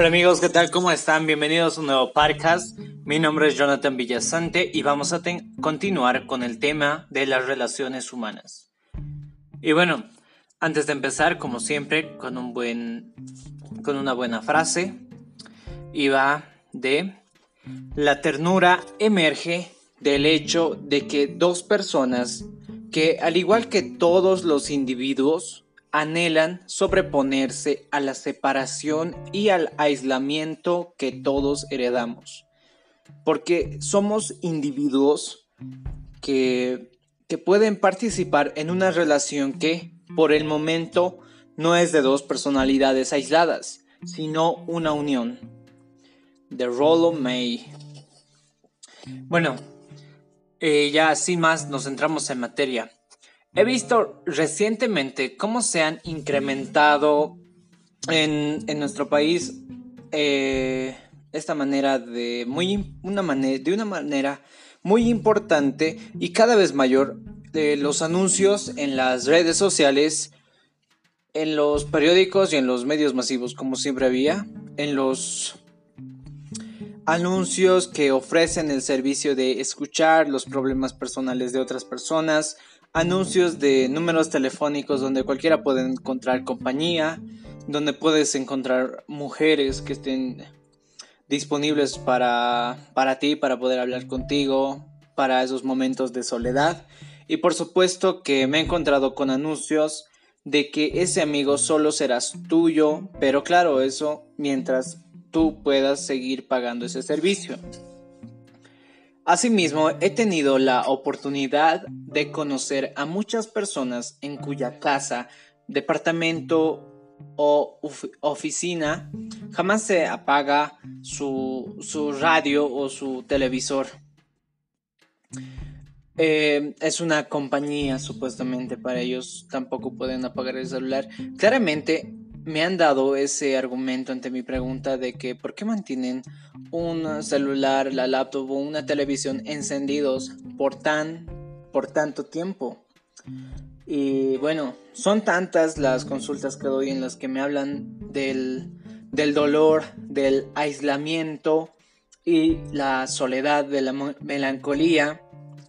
Hola amigos, ¿qué tal? ¿Cómo están? Bienvenidos a un nuevo podcast. Mi nombre es Jonathan Villasante y vamos a continuar con el tema de las relaciones humanas. Y bueno, antes de empezar, como siempre, con, un buen, con una buena frase, y va de la ternura emerge del hecho de que dos personas que, al igual que todos los individuos, anhelan sobreponerse a la separación y al aislamiento que todos heredamos. Porque somos individuos que, que pueden participar en una relación que, por el momento, no es de dos personalidades aisladas, sino una unión. De Rollo May. Bueno, eh, ya sin más nos centramos en materia. He visto recientemente cómo se han incrementado en, nuestro país eh, esta manera de muy una manera de una manera muy importante y cada vez mayor de los anuncios en las redes sociales, en los periódicos y en los medios masivos como siempre había, en los anuncios que ofrecen el servicio de escuchar los problemas personales de otras personas, anuncios de números telefónicos donde cualquiera puede encontrar compañía, donde puedes encontrar mujeres que estén disponibles para, para ti, para poder hablar contigo, para esos momentos de soledad. Y por supuesto que me he encontrado con anuncios de que ese amigo solo serás tuyo, pero claro, eso mientras tú puedas seguir pagando ese servicio. Asimismo, he tenido la oportunidad de conocer a muchas personas en cuya casa, departamento o oficina jamás se apaga su, radio o su televisor. Eh, es una compañía supuestamente para ellos, tampoco pueden apagar el celular. Claramente me han dado ese argumento ante mi pregunta de que por qué mantienen un celular, la laptop o una televisión encendidos por tan por tanto tiempo. Y bueno, son tantas las consultas que doy en las que me hablan del, del dolor, del aislamiento y la soledad, de la melancolía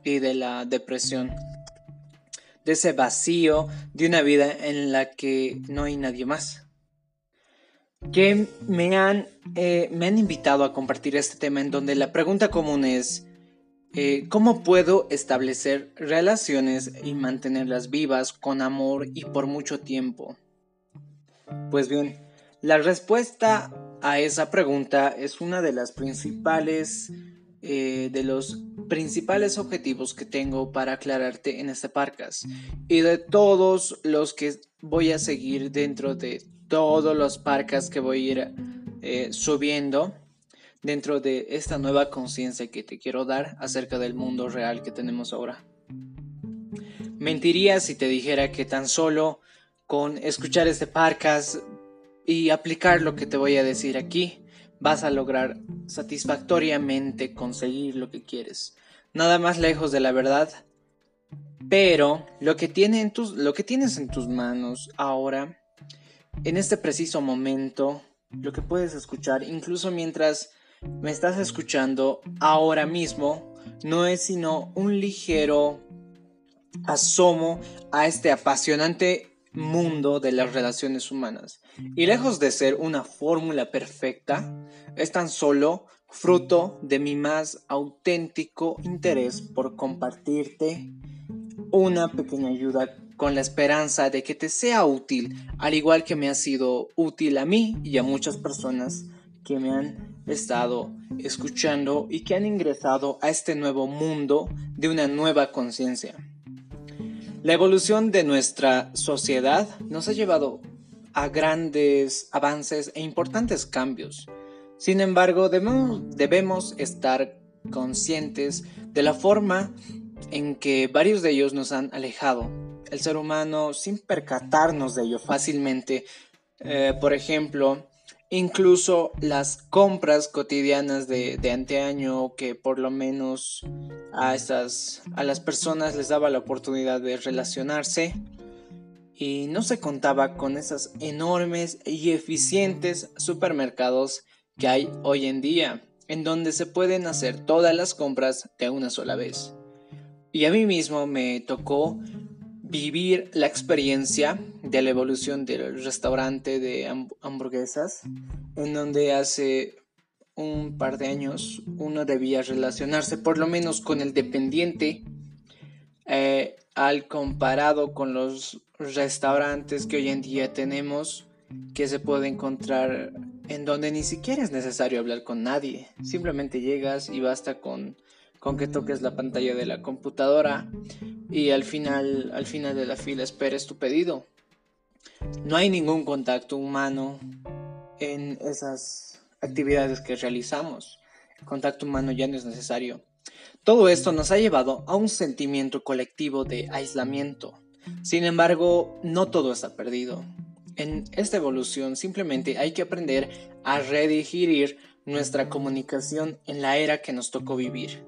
y de la depresión. De ese vacío de una vida en la que no hay nadie más que me han, eh, me han invitado a compartir este tema en donde la pregunta común es, eh, ¿cómo puedo establecer relaciones y mantenerlas vivas con amor y por mucho tiempo? Pues bien, la respuesta a esa pregunta es una de las principales, eh, de los principales objetivos que tengo para aclararte en este podcast y de todos los que voy a seguir dentro de todos los parques que voy a ir eh, subiendo dentro de esta nueva conciencia que te quiero dar acerca del mundo real que tenemos ahora. Mentiría si te dijera que tan solo con escuchar este podcast y aplicar lo que te voy a decir aquí, vas a lograr satisfactoriamente conseguir lo que quieres. Nada más lejos de la verdad. Pero lo que, tienes en tus manos ahora en este preciso momento, lo que puedes escuchar, incluso mientras me estás escuchando ahora mismo, no es sino un ligero asomo a este apasionante mundo de las relaciones humanas. Y lejos de ser una fórmula perfecta, es tan solo fruto de mi más auténtico interés por compartirte una pequeña ayuda con la esperanza de que te sea útil, al igual que me ha sido útil a mí y a muchas personas que me han estado escuchando y que han ingresado a este nuevo mundo de una nueva conciencia. La evolución de nuestra sociedad nos ha llevado a grandes avances e importantes cambios. Sin embargo, debemos, estar conscientes de la forma en que varios de ellos nos han alejado el ser humano sin percatarnos de ello fácilmente. Eh, por ejemplo, incluso las compras cotidianas de, de, anteaño que por lo menos a, estas, a las personas les daba la oportunidad de relacionarse y no se contaba con esas enormes y eficientes supermercados que hay hoy en día, en donde se pueden hacer todas las compras de una sola vez. Y a mí mismo me tocó vivir la experiencia de la evolución del restaurante de hamburguesas, en donde hace un par de años uno debía relacionarse por lo menos con el dependiente eh, al comparado con los restaurantes que hoy en día tenemos que se puede encontrar en donde ni siquiera es necesario hablar con nadie. Simplemente llegas y basta con, con que toques la pantalla de la computadora y al final, al final de la fila esperes tu pedido. No hay ningún contacto humano en esas actividades que realizamos. El contacto humano ya no es necesario. Todo esto nos ha llevado a un sentimiento colectivo de aislamiento. Sin embargo, no todo está perdido. En esta evolución simplemente hay que aprender a redigirir nuestra comunicación en la era que nos tocó vivir.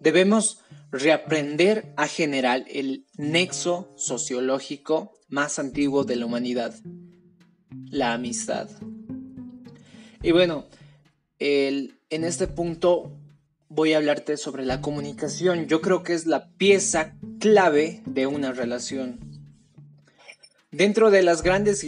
Debemos reaprender a generar el nexo sociológico más antiguo de la humanidad, la amistad. Y bueno, en este punto voy a hablarte sobre la comunicación. Yo creo que es la pieza clave de una relación. Dentro de las grandes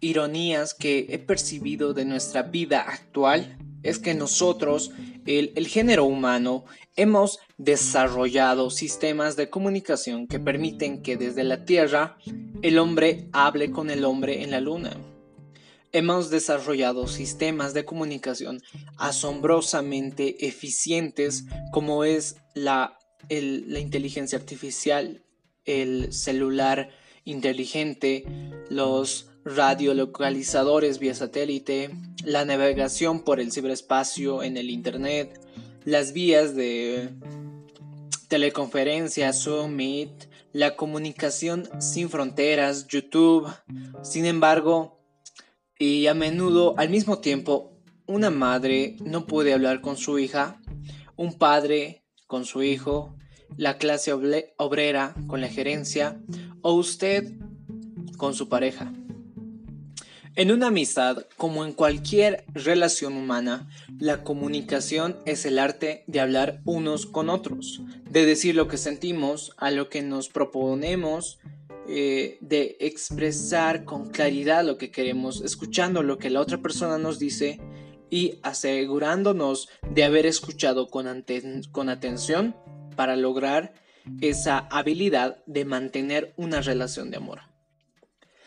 ironías que he percibido de nuestra vida actual, es que nosotros, el, género humano, hemos desarrollado sistemas de comunicación que permiten que desde la Tierra el hombre hable con el hombre en la Luna. Hemos desarrollado sistemas de comunicación asombrosamente eficientes como es la, la inteligencia artificial, el celular inteligente, los radiolocalizadores vía satélite, la navegación por el ciberespacio en el Internet, las vías de teleconferencia, Zoom, Meet, la comunicación sin fronteras, YouTube. Sin embargo, y a menudo al mismo tiempo una madre no puede hablar con su hija, un padre con su hijo, la clase obrera con la gerencia o usted con su pareja. En una amistad, como en cualquier relación humana, la comunicación es el arte de hablar unos con otros, de decir lo que sentimos, a lo que nos proponemos eh, de expresar con claridad lo que queremos, escuchando lo que la otra persona nos dice y asegurándonos de haber escuchado con, con atención para lograr esa habilidad de mantener una relación de amor.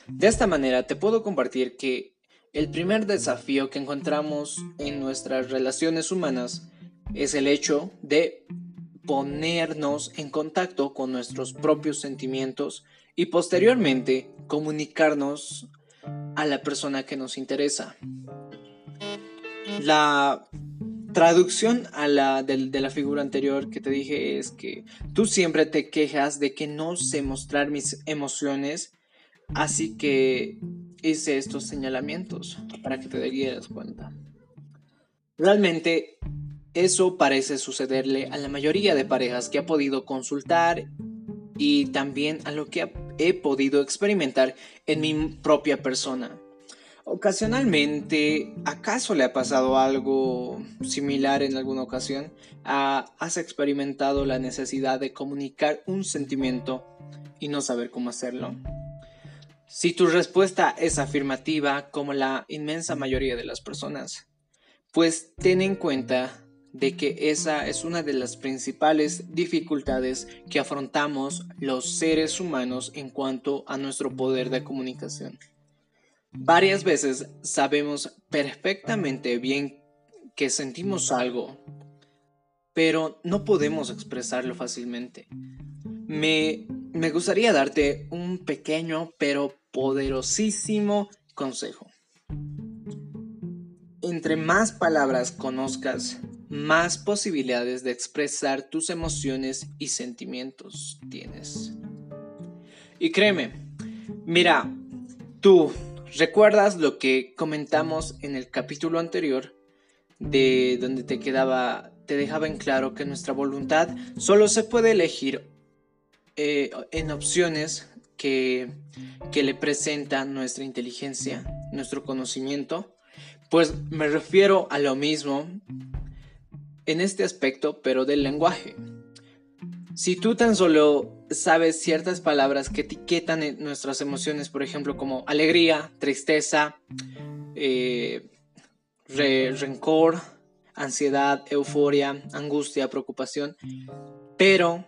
De esta manera te puedo compartir que el primer desafío que encontramos en nuestras relaciones humanas es el hecho de ponernos en contacto con nuestros propios sentimientos y posteriormente comunicarnos a la persona que nos interesa. La traducción a la de, de, la figura anterior que te dije es que tú siempre te quejas de que no sé mostrar mis emociones, así que hice estos señalamientos para que te dieras cuenta. Realmente eso parece sucederle a la mayoría de parejas que ha podido consultar y también a lo que he podido experimentar en mi propia persona. Ocasionalmente, ¿acaso le ha pasado algo similar en alguna ocasión? ¿Has experimentado la necesidad de comunicar un sentimiento y no saber cómo hacerlo? Si tu respuesta es afirmativa, como la inmensa mayoría de las personas, pues ten en cuenta de que esa es una de las principales dificultades que afrontamos los seres humanos en cuanto a nuestro poder de comunicación. Varias veces sabemos perfectamente bien que sentimos algo, pero no podemos expresarlo fácilmente. Me, me gustaría darte un pequeño pero poderosísimo consejo. Entre más palabras conozcas, más posibilidades de expresar tus emociones y sentimientos tienes. Y créeme, mira, tú recuerdas lo que comentamos en el capítulo anterior de donde te quedaba, te dejaba en claro que nuestra voluntad solo se puede elegir eh, en opciones que, que le presenta nuestra inteligencia, nuestro conocimiento, pues me refiero a lo mismo en este aspecto, pero del lenguaje. Si tú tan solo sabes ciertas palabras que etiquetan nuestras emociones, por ejemplo, como alegría, tristeza, eh, rencor, ansiedad, euforia, angustia, preocupación, pero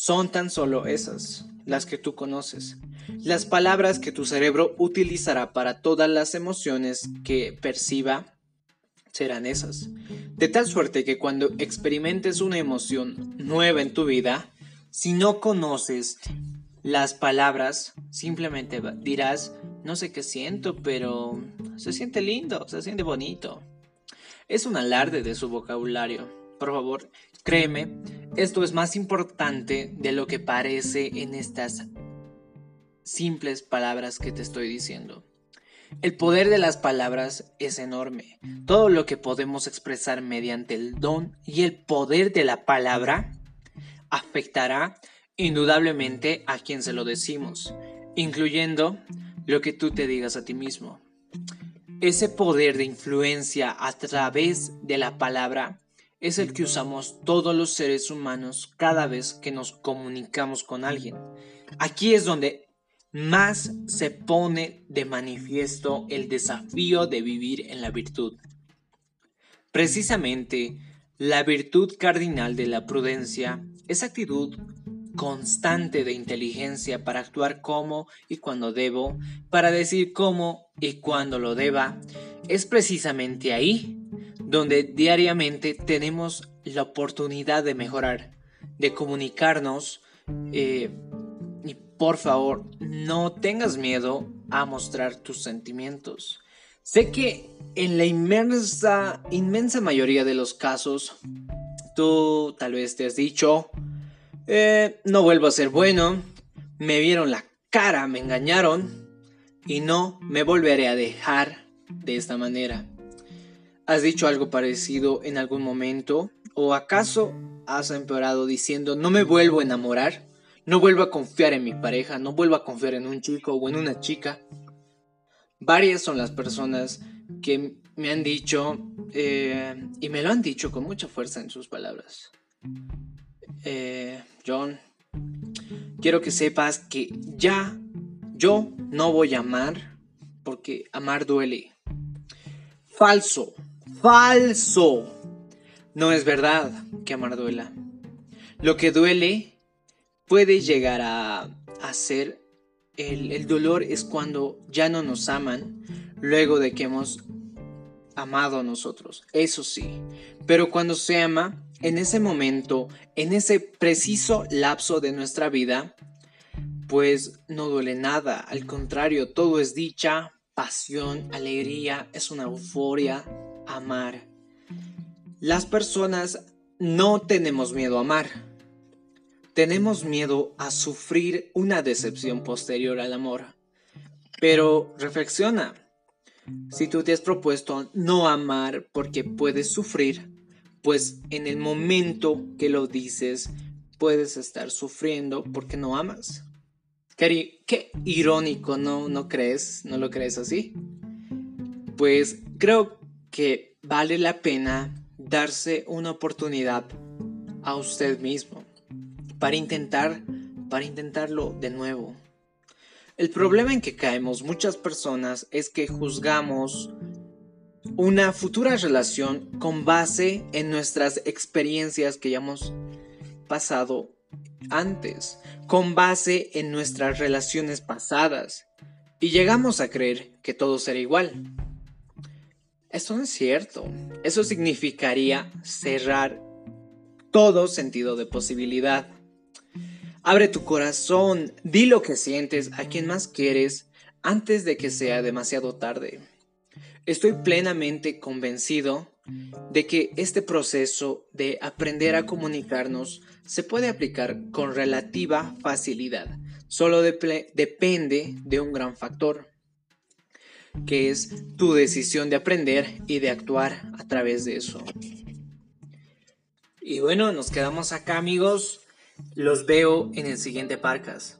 son tan solo esas las que tú conoces, las palabras que tu cerebro utilizará para todas las emociones que perciba serán esas. De tal suerte que cuando experimentes una emoción nueva en tu vida, si no conoces las palabras, simplemente dirás, no sé qué siento, pero se siente lindo, se siente bonito. Es un alarde de su vocabulario. Por favor, créeme, esto es más importante de lo que parece en estas simples palabras que te estoy diciendo. El poder de las palabras es enorme. Todo lo que podemos expresar mediante el don y el poder de la palabra afectará indudablemente a quien se lo decimos, incluyendo lo que tú te digas a ti mismo. Ese poder de influencia a través de la palabra es el que usamos todos los seres humanos cada vez que nos comunicamos con alguien. Aquí es donde más se pone de manifiesto el desafío de vivir en la virtud. Precisamente, la virtud cardinal de la prudencia es actitud constante de inteligencia para actuar como y cuando debo, para decir cómo y cuando lo deba, es precisamente ahí donde diariamente tenemos la oportunidad de mejorar, de comunicarnos, eh, por favor, no tengas miedo a mostrar tus sentimientos. Sé que en la inmensa, inmensa mayoría de los casos, tú tal vez te has dicho, eh, no vuelvo a ser bueno, me vieron la cara, me engañaron y no me volveré a dejar de esta manera. ¿Has dicho algo parecido en algún momento? ¿O acaso has empeorado diciendo no me vuelvo a enamorar? No vuelvo a confiar en mi pareja, no vuelvo a confiar en un chico o en una chica. Varias son las personas que me han dicho, eh, y me lo han dicho con mucha fuerza en sus palabras. Eh, John, quiero que sepas que ya yo no voy a amar porque amar duele. Falso, falso. No es verdad que amar duela. Lo que duele puede llegar a, ser el, el dolor es cuando ya no nos aman luego de que hemos amado a nosotros, eso sí. Pero cuando se ama, en ese momento, en ese preciso lapso de nuestra vida, pues no duele nada, al contrario, todo es dicha, pasión, alegría, es una euforia, amar. Las personas no tenemos miedo a amar tenemos miedo a sufrir una decepción posterior al amor. Pero reflexiona. Si tú te has propuesto no amar porque puedes sufrir, pues en el momento que lo dices, puedes estar sufriendo porque no amas. Qué, qué irónico, ¿no? ¿No crees? ¿No lo crees así? Pues creo que vale la pena darse una oportunidad a usted mismo para intentar, para intentarlo de nuevo. El problema en que caemos muchas personas es que juzgamos una futura relación con base en nuestras experiencias que ya hemos pasado antes, con base en nuestras relaciones pasadas, y llegamos a creer que todo será igual. Esto no es cierto. Eso significaría cerrar todo sentido de posibilidad. Abre tu corazón, di lo que sientes a quien más quieres antes de que sea demasiado tarde. Estoy plenamente convencido de que este proceso de aprender a comunicarnos se puede aplicar con relativa facilidad. Solo depende de un gran factor, que es tu decisión de aprender y de actuar a través de eso. Y bueno, nos quedamos acá amigos. Los veo en el siguiente podcast.